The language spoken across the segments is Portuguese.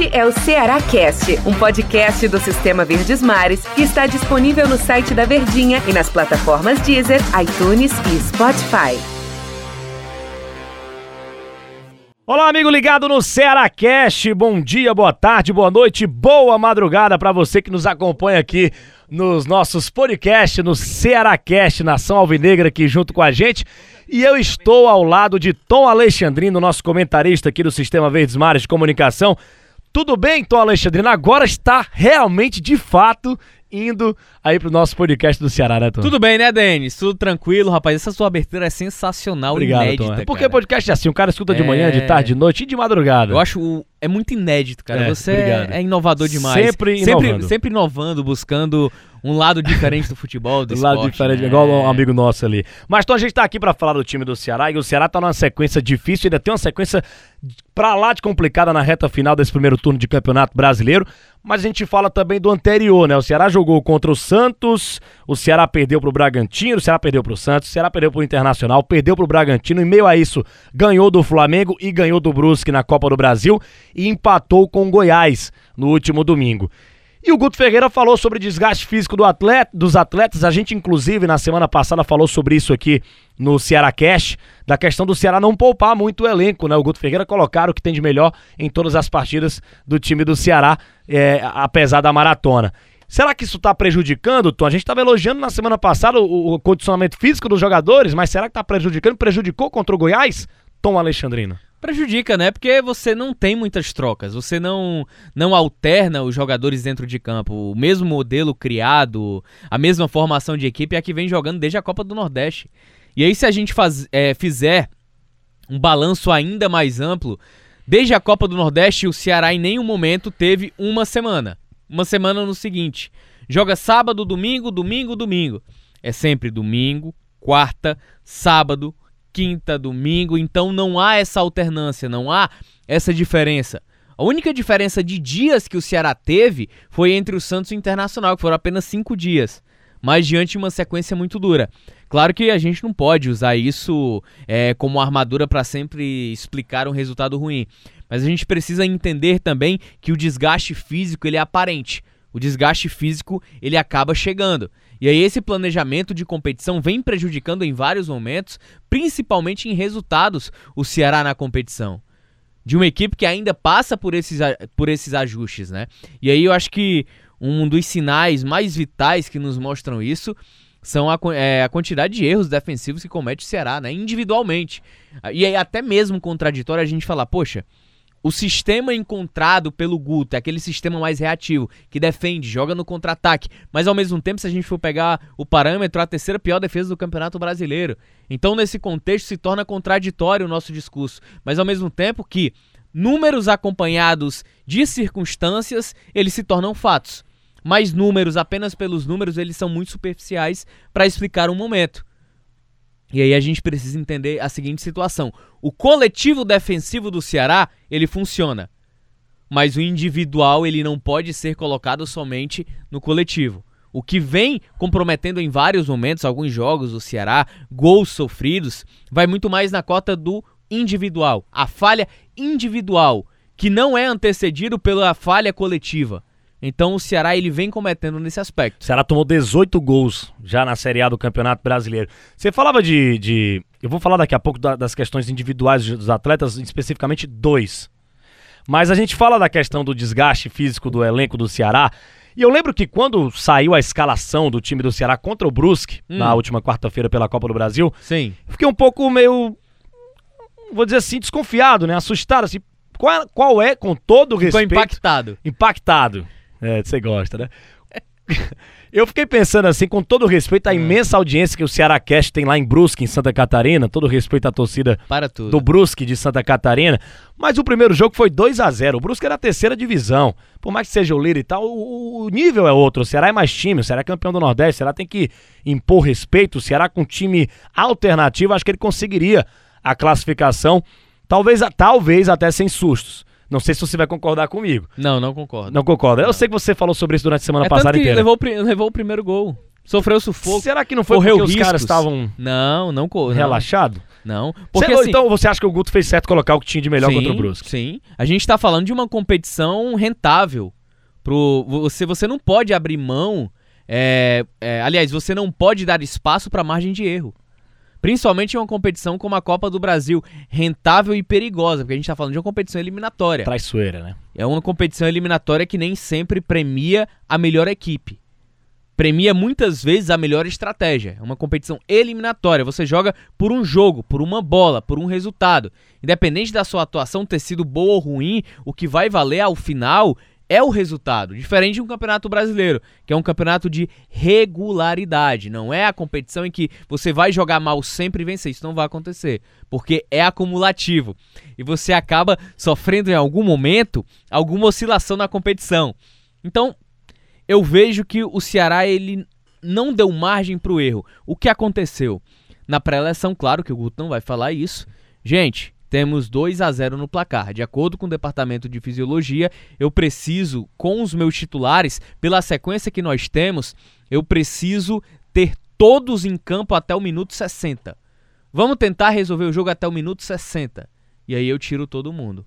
Este é o Ceará Cast, um podcast do Sistema Verdes Mares que está disponível no site da Verdinha e nas plataformas Deezer, iTunes e Spotify. Olá, amigo ligado no Ceará Cast. Bom dia, boa tarde, boa noite, boa madrugada para você que nos acompanha aqui nos nossos podcasts, no Ceará Cast, Nação Alvinegra aqui junto com a gente. E eu estou ao lado de Tom Alexandrino, nosso comentarista aqui do Sistema Verdes Mares de Comunicação. Tudo bem, Tom Alexandrino? Agora está realmente, de fato, indo aí pro nosso podcast do Ceará, né, Tom? Tudo bem, né, Denis? Tudo tranquilo, rapaz. Essa sua abertura é sensacional, Obrigado, inédita, Tom. É porque cara. podcast é assim, o cara escuta de É. manhã, de tarde, de noite e de madrugada. Eu acho o- é muito inédito, cara. É, Você obrigado. é, é inovador demais. Sempre sempre inovando. sempre inovando, buscando um lado diferente do futebol, do Do lado esporte, diferente, né? igual um amigo nosso ali. Mas então a gente tá aqui pra falar do time do Ceará e o Ceará tá numa sequência difícil, ainda tem uma sequência pra lá de complicada na reta final desse primeiro turno de Campeonato Brasileiro. Mas a gente fala também do anterior, né? O Ceará jogou contra o Santos, o Ceará perdeu pro Bragantino, o Ceará perdeu pro Santos, o Ceará perdeu pro Internacional, perdeu pro Bragantino. Em meio a isso, ganhou do Flamengo e ganhou do Brusque na Copa do Brasil e empatou com o Goiás no último domingo. E o Guto Ferreira falou sobre desgaste físico do atleta, dos atletas. A gente, inclusive, na semana passada falou sobre isso aqui no Ceará Cash, da questão do Ceará não poupar muito o elenco, né? O Guto Ferreira colocar o que tem de melhor em todas as partidas do time do Ceará, é, apesar da maratona. Será que isso está prejudicando, Tom? A gente estava elogiando na semana passada o, o condicionamento físico dos jogadores, mas será que está prejudicando? Prejudicou contra o Goiás? Tom Alexandrino. Prejudica, né? Porque você não tem muitas trocas, você não não alterna os jogadores dentro de campo. O mesmo modelo criado, a mesma formação de equipe é a que vem jogando desde a Copa do Nordeste. E aí, se a gente faz, é, fizer um balanço ainda mais amplo, desde a Copa do Nordeste, o Ceará em nenhum momento teve uma semana. Uma semana no seguinte: joga sábado, domingo, domingo, domingo. É sempre domingo, quarta, sábado, quinta, domingo, então não há essa alternância, não há essa diferença. A única diferença de dias que o Ceará teve foi entre o Santos e o Internacional, que foram apenas cinco dias, mas diante de uma sequência muito dura. Claro que a gente não pode usar isso é, como armadura para sempre explicar um resultado ruim, mas a gente precisa entender também que o desgaste físico ele é aparente. O desgaste físico ele acaba chegando. E aí esse planejamento de competição vem prejudicando em vários momentos, principalmente em resultados, o Ceará na competição. De uma equipe que ainda passa por esses, por esses ajustes, né? E aí eu acho que um dos sinais mais vitais que nos mostram isso são a, é, a quantidade de erros defensivos que comete o Ceará, né? Individualmente. E aí até mesmo contraditório a gente falar, poxa, o sistema encontrado pelo Guto é aquele sistema mais reativo, que defende, joga no contra-ataque, mas ao mesmo tempo, se a gente for pegar o parâmetro, a terceira pior defesa do Campeonato Brasileiro. Então, nesse contexto, se torna contraditório o nosso discurso, mas ao mesmo tempo que números acompanhados de circunstâncias, eles se tornam fatos. Mas números, apenas pelos números, eles são muito superficiais para explicar um momento. E aí a gente precisa entender a seguinte situação: o coletivo defensivo do Ceará, ele funciona. Mas o individual, ele não pode ser colocado somente no coletivo. O que vem comprometendo em vários momentos, alguns jogos do Ceará, gols sofridos, vai muito mais na cota do individual. A falha individual, que não é antecedido pela falha coletiva. Então o Ceará ele vem cometendo nesse aspecto. O Ceará tomou 18 gols já na Série A do Campeonato Brasileiro. Você falava de. de- eu vou falar daqui a pouco da- das questões individuais dos atletas, especificamente dois. Mas a gente fala da questão do desgaste físico do elenco do Ceará. E eu lembro que quando saiu a escalação do time do Ceará contra o Brusque, Hum. na última quarta-feira pela Copa do Brasil, Sim. fiquei um pouco meio. Vou dizer assim, desconfiado, né? Assustado, assim. Qual é, qual é com todo o Ficou respeito. impactado. Impactado. É, você gosta, né? Eu fiquei pensando assim, com todo o respeito à imensa audiência que o Ceará Cast tem lá em Brusque, em Santa Catarina, todo o respeito à torcida Para tudo. do Brusque de Santa Catarina, mas o primeiro jogo foi 2 a 0 O Brusque era a terceira divisão. Por mais que seja o líder e tal, o, o nível é outro. O Ceará é mais time, o Ceará é campeão do Nordeste, o Ceará tem que impor respeito. O Ceará com time alternativo, acho que ele conseguiria a classificação, talvez, talvez até sem sustos. Não sei se você vai concordar comigo. Não, não concordo. Não concorda. Eu sei que você falou sobre isso durante a semana é tanto passada que inteira. levou, o levou o primeiro gol. Sofreu sufoco. Será que não foi correu porque os caras riscos. estavam Não, não correu. relaxados? Não. Porque Cê- assim, Então você acha que o Guto fez certo colocar o que tinha de melhor sim, contra o Brusque? Sim. A gente tá falando de uma competição rentável. Pro, você, você não pode abrir mão. é, é, aliás, você não pode dar espaço para margem de erro. Principalmente em uma competição como a Copa do Brasil, rentável e perigosa, porque a gente tá falando de uma competição eliminatória. Traiçoeira, né? É uma competição eliminatória que nem sempre premia a melhor equipe. Premia muitas vezes a melhor estratégia. É uma competição eliminatória. Você joga por um jogo, por uma bola, por um resultado. Independente da sua atuação ter sido boa ou ruim, o que vai valer ao final é o resultado. Diferente de um campeonato brasileiro, que é um campeonato de regularidade. Não é a competição em que você vai jogar mal sempre e vencer. Isso não vai acontecer. Porque é acumulativo. E você acaba sofrendo em algum momento alguma oscilação na competição. Então, eu vejo que o Ceará ele não deu margem para o erro. O que aconteceu? Na pré-eleção, claro que o Guto não vai falar isso. Gente, temos 2 a 0 no placar. De acordo com o departamento de fisiologia, eu preciso, com os meus titulares, pela sequência que nós temos, eu preciso ter todos em campo até o minuto 60. Vamos tentar resolver o jogo até o minuto 60. E aí eu tiro todo mundo.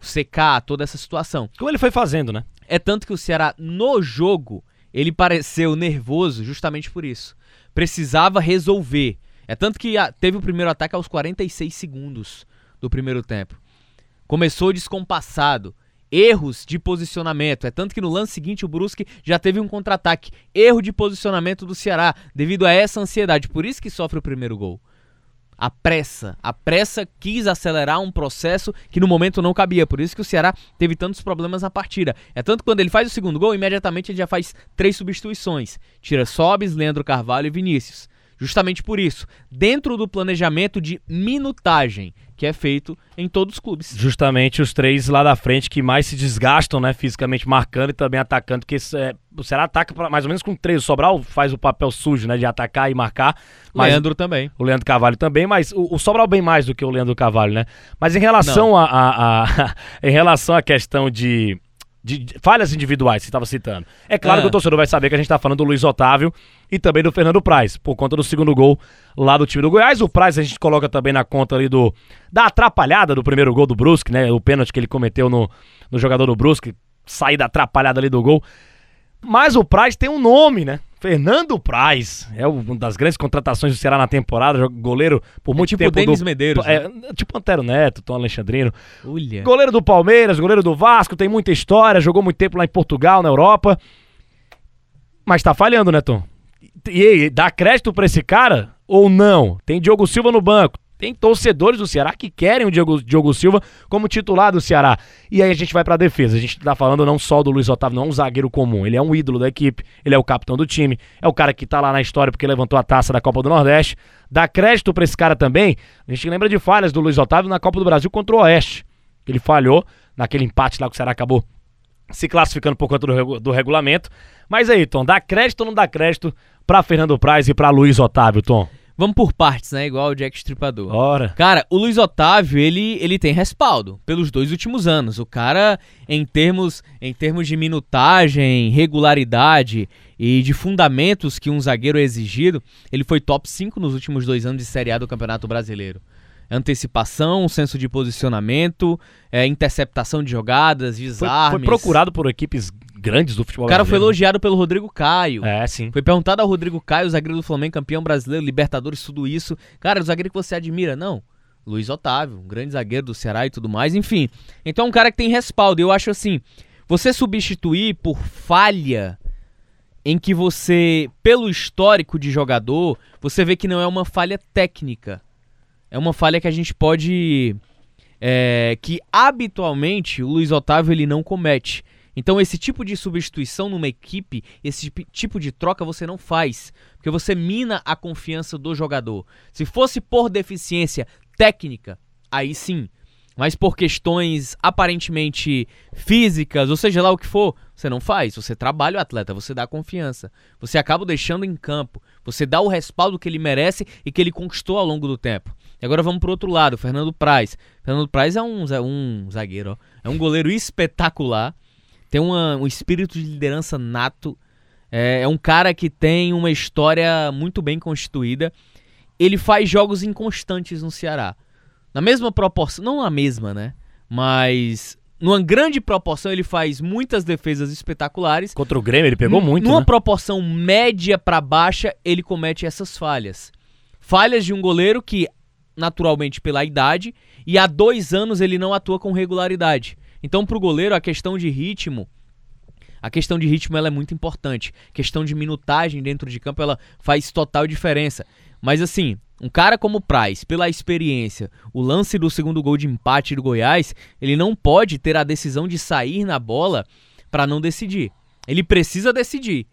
Secar toda essa situação. Como ele foi fazendo, né? É tanto que o Ceará, no jogo, ele pareceu nervoso justamente por isso. Precisava resolver. É tanto que ah, teve o primeiro ataque aos 46 segundos do primeiro tempo. Começou descompassado. Erros de posicionamento. É tanto que no lance seguinte o Brusque já teve um contra-ataque. Erro de posicionamento do Ceará devido a essa ansiedade. Por isso que sofre o primeiro gol. A pressa. A pressa quis acelerar um processo que no momento não cabia. Por isso que o Ceará teve tantos problemas na partida. É tanto que quando ele faz o segundo gol, imediatamente ele já faz três substituições. Tira Sobes, Leandro Carvalho e Vinícius. Justamente por isso, dentro do planejamento de minutagem que é feito em todos os clubes. Justamente os três lá da frente que mais se desgastam, né? Fisicamente marcando e também atacando, porque é, o Ceará ataca pra- mais ou menos com três. O Sobral faz o papel sujo, né? De atacar e marcar. Mas Leandro também. o Leandro Carvalho também, mas o, o Sobral bem mais do que o Leandro Carvalho, né? Mas em relação a, a- a- em relação à questão de, de- falhas individuais, que você estava citando, é claro Ah. que o torcedor vai saber que a gente está falando do Luiz Otávio e também do Fernando Praz, por conta do segundo gol lá do time do Goiás. O Praz a gente coloca também na conta ali do da atrapalhada do primeiro gol do Brusque, né? O pênalti que ele cometeu no, no jogador do Brusque, saída atrapalhada ali do gol. Mas o Praz tem um nome, né? Fernando Praz. É uma das grandes contratações do Ceará na temporada. Goleiro por muito tipo tempo. Denis do, Medeiros, É, tipo Antero Neto, Tom Alexandrino. Olha. Goleiro do Palmeiras, goleiro do Vasco, tem muita história. Jogou muito tempo lá em Portugal, na Europa. Mas tá falhando, né, Tom? E aí, dá crédito pra esse cara ou não? Tem Diogo Silva no banco. Tem torcedores do Ceará que querem o Diogo, Diogo Silva como titular do Ceará. E aí a gente vai pra defesa. A gente tá falando não só do Luiz Otávio, não é um zagueiro comum. Ele é um ídolo da equipe, ele é o capitão do time, é o cara que tá lá na história porque levantou a taça da Copa do Nordeste. Dá crédito pra esse cara também. A gente lembra de falhas do Luiz Otávio na Copa do Brasil contra o Oeste. Ele falhou naquele empate lá que o Ceará acabou se classificando por conta do, do regulamento. Mas aí, Tom, dá crédito ou não dá crédito pra Fernando Praz e pra Luiz Otávio, Tom? Vamos por partes, né? Igual o Jack Stripador. Ora. Cara, o Luiz Otávio, ele, ele tem respaldo pelos dois últimos anos. O cara, em termos, em termos de minutagem, regularidade e de fundamentos que um zagueiro é exigido, ele foi top 5 nos últimos dois anos de Série A do Campeonato Brasileiro. Antecipação, senso de posicionamento, é, interceptação de jogadas, Foi, desarmes. foi procurado por equipes grandes do futebol O cara foi brasileiro. elogiado pelo Rodrigo Caio. É, sim. Foi perguntado ao Rodrigo Caio, zagueiro do Flamengo, campeão brasileiro, Libertadores, tudo isso. Cara, o zagueiro que você admira? Não. Luiz Otávio, um grande zagueiro do Ceará e tudo mais, enfim. Então é um cara que tem respaldo. Eu acho assim, você substituir por falha em que você, pelo histórico de jogador, você vê que não é uma falha técnica. É uma falha que a gente pode. é, que habitualmente o Luiz Otávio ele não comete. Então esse tipo de substituição numa equipe, esse tipo de troca você não faz, porque você mina a confiança do jogador. Se fosse por deficiência técnica, aí sim. Mas por questões aparentemente físicas, ou seja lá o que for, você não faz. Você trabalha o atleta, você dá confiança. Você acaba deixando em campo. Você dá o respaldo que ele merece e que ele conquistou ao longo do tempo. E agora vamos pro outro lado, Fernando Praz. Fernando Praz é um, za- um zagueiro, ó. é um goleiro espetacular. Tem uma- um espírito de liderança nato. É, é um cara que tem uma história muito bem constituída. Ele faz jogos inconstantes no Ceará. Na mesma proporção, não a mesma, né? Mas numa grande proporção ele faz muitas defesas espetaculares. Contra o Grêmio ele pegou muito, Numa né? proporção média para baixa, ele comete essas falhas. Falhas de um goleiro que, naturalmente pela idade, e há dois anos ele não atua com regularidade. Então, para o goleiro, a questão de ritmo, a questão de ritmo ela é muito importante. A questão de minutagem dentro de campo ela faz total diferença. Mas assim, um cara como o Price, pela experiência, o lance do segundo gol de empate do Goiás, ele não pode ter a decisão de sair na bola para não decidir. Ele precisa decidir.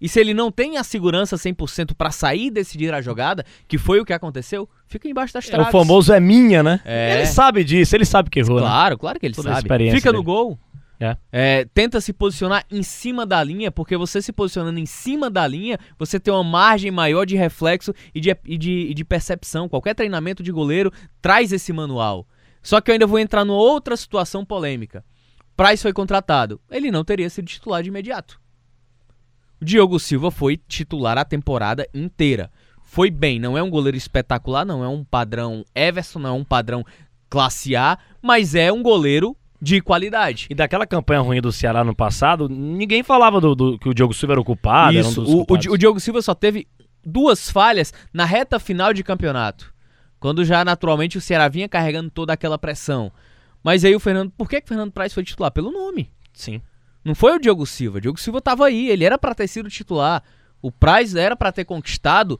E se ele não tem a segurança 100% para sair e decidir a jogada, que foi o que aconteceu, fica embaixo das É, traves. o famoso é minha, né? É. Ele sabe disso, ele sabe que errou, né? Claro, claro que ele Toda sabe. Fica no dele. gol. É. É, tenta se posicionar em cima da linha, porque você se posicionando em cima da linha, você tem uma margem maior de reflexo e de, e de, e de percepção. Qualquer treinamento de goleiro traz esse manual. Só que eu ainda vou entrar numa outra situação polêmica. Price foi contratado. Ele não teria sido titular de imediato. O Diogo Silva foi titular a temporada inteira. Foi bem, não é um goleiro espetacular, não é um padrão Everson, não é um padrão classe A, mas é um goleiro de qualidade. E daquela campanha ruim do Ceará no passado, ninguém falava do, do- que o Diogo Silva era o culpado. um Isso, dos o, o, o Diogo Silva só teve duas falhas na reta final de campeonato. Quando já naturalmente o Ceará vinha carregando toda aquela pressão. Mas aí o Fernando. Por que, que o Fernando Praz foi titular? Pelo nome. Sim. Não foi o Diogo Silva. O Diogo Silva tava aí, ele era pra ter sido titular. O Praz era pra ter conquistado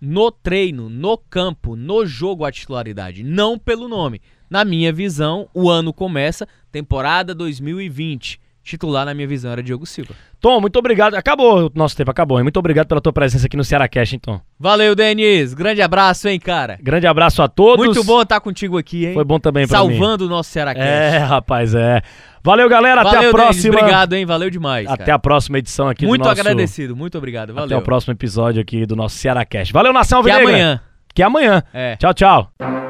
no treino, no campo, no jogo a titularidade, não pelo nome. Na minha visão, o ano começa temporada 2020. Titular na minha visão era Diogo Silva. Tom, muito obrigado. Acabou o nosso tempo, acabou. hein? Muito obrigado pela tua presença aqui no Ceará Cash, então. Valeu, Denis. Grande abraço, hein, cara. Grande abraço a todos. Muito bom estar contigo aqui, hein? Foi bom também pra mim. Salvando o nosso Ceará É, rapaz, é. Valeu, galera. Valeu, até a Denis. próxima. Obrigado, hein? Valeu demais. Até cara. a próxima edição aqui Muito do nosso... agradecido. Muito obrigado. Valeu. Até o próximo episódio aqui do nosso Ceará Cash. Valeu, Nação Que Alvinegra. amanhã. Que é amanhã. É. Tchau, tchau.